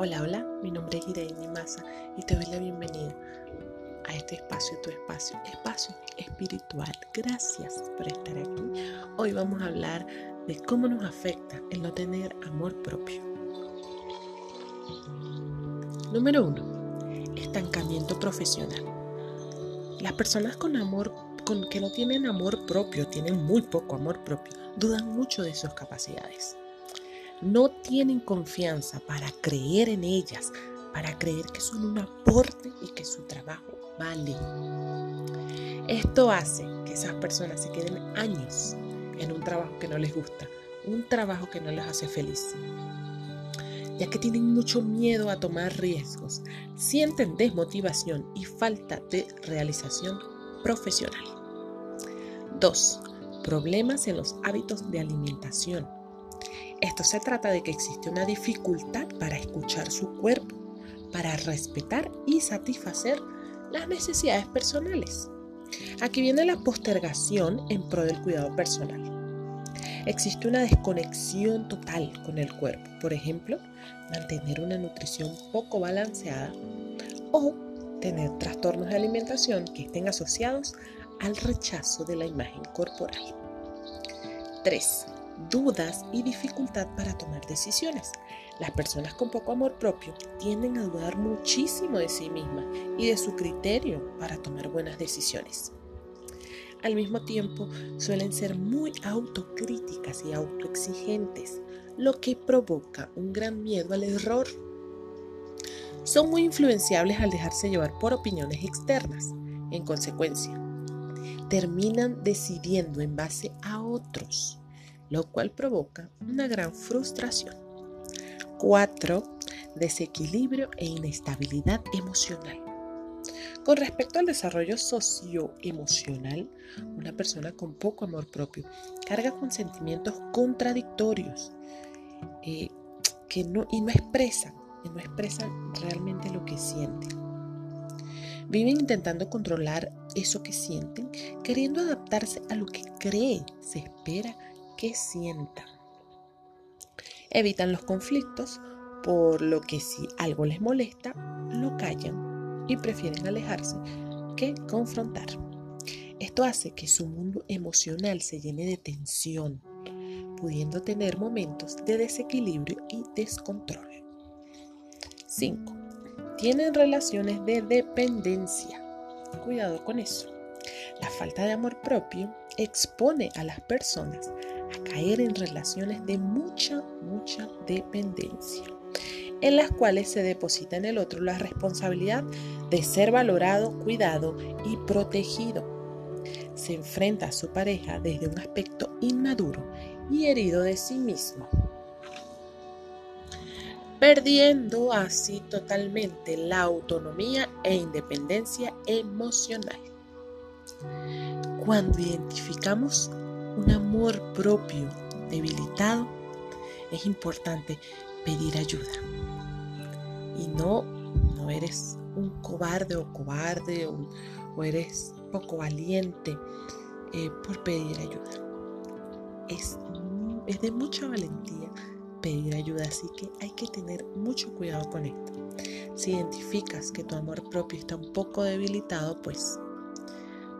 Hola, hola, mi nombre es Irene Maza y te doy la bienvenida a este espacio, tu espacio, espacio espiritual. Gracias por estar aquí. Hoy vamos a hablar de cómo nos afecta el no tener amor propio. Número uno, estancamiento profesional. Las personas con amor, con que no tienen amor propio, tienen muy poco amor propio, dudan mucho de sus capacidades no tienen confianza para creer en ellas, para creer que son un aporte y que su trabajo vale. Esto hace que esas personas se queden años en un trabajo que no les gusta, un trabajo que no les hace feliz, ya que tienen mucho miedo a tomar riesgos, sienten desmotivación y falta de realización profesional. 2. Problemas en los hábitos de alimentación. Esto se trata de que existe una dificultad para escuchar su cuerpo, para respetar y satisfacer las necesidades personales. Aquí viene la postergación en pro del cuidado personal. Existe una desconexión total con el cuerpo, por ejemplo, mantener una nutrición poco balanceada o tener trastornos de alimentación que estén asociados al rechazo de la imagen corporal. 3 dudas y dificultad para tomar decisiones. Las personas con poco amor propio tienden a dudar muchísimo de sí mismas y de su criterio para tomar buenas decisiones. Al mismo tiempo, suelen ser muy autocríticas y autoexigentes, lo que provoca un gran miedo al error. Son muy influenciables al dejarse llevar por opiniones externas. En consecuencia, terminan decidiendo en base a otros lo cual provoca una gran frustración. 4. Desequilibrio e inestabilidad emocional. Con respecto al desarrollo socioemocional, una persona con poco amor propio carga con sentimientos contradictorios eh, que no, y no expresan, y no realmente lo que sienten. Viven intentando controlar eso que sienten, queriendo adaptarse a lo que creen, se espera que sientan. Evitan los conflictos, por lo que si algo les molesta, lo callan y prefieren alejarse que confrontar. Esto hace que su mundo emocional se llene de tensión, pudiendo tener momentos de desequilibrio y descontrol. 5. Tienen relaciones de dependencia. Cuidado con eso. La falta de amor propio expone a las personas a caer en relaciones de mucha, mucha dependencia, en las cuales se deposita en el otro la responsabilidad de ser valorado, cuidado y protegido. Se enfrenta a su pareja desde un aspecto inmaduro y herido de sí mismo, perdiendo así totalmente la autonomía e independencia emocional. Cuando identificamos un amor propio debilitado, es importante pedir ayuda. Y no, no eres un cobarde o cobarde o, eres poco valiente eh, por pedir ayuda. Es, es de mucha valentía pedir ayuda, así que hay que tener mucho cuidado con esto. Si identificas que tu amor propio está un poco debilitado, pues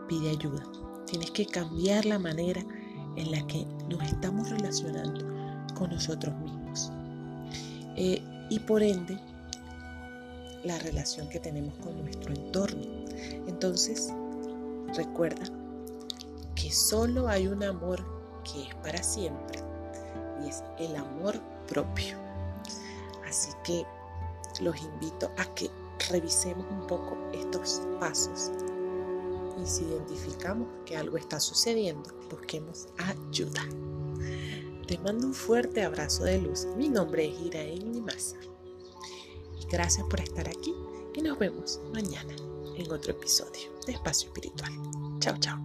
pide ayuda. Tienes que cambiar la manera en la que nos estamos relacionando con nosotros mismos. Eh, y por ende, la relación que tenemos con nuestro entorno. Entonces, recuerda que solo hay un amor que es para siempre y es el amor propio. Así que los invito a que revisemos un poco estos pasos y si identificamos que algo está sucediendo, busquemos ayuda. Te mando un fuerte abrazo de luz. Mi nombre es Iraen Nimasa. Gracias por estar aquí y nos vemos mañana en otro episodio de Espacio Espiritual. Chao, chao.